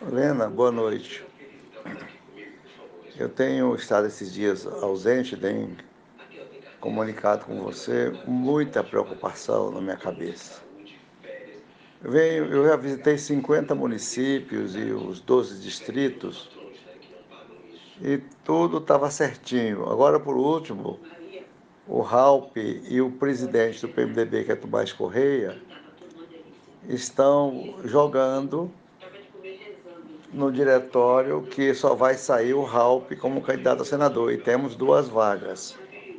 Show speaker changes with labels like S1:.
S1: Lena, boa noite. Eu tenho estado esses dias ausente, tenho comunicado com você, muita preocupação na minha cabeça. Eu, venho, eu já visitei 50 municípios e os 12 distritos e tudo estava certinho. Agora, por último, o Ralp e o presidente do PMDB, que é Tomás Correia, estão jogando no diretório que só vai sair o Ralp como candidato a senador e temos duas vagas.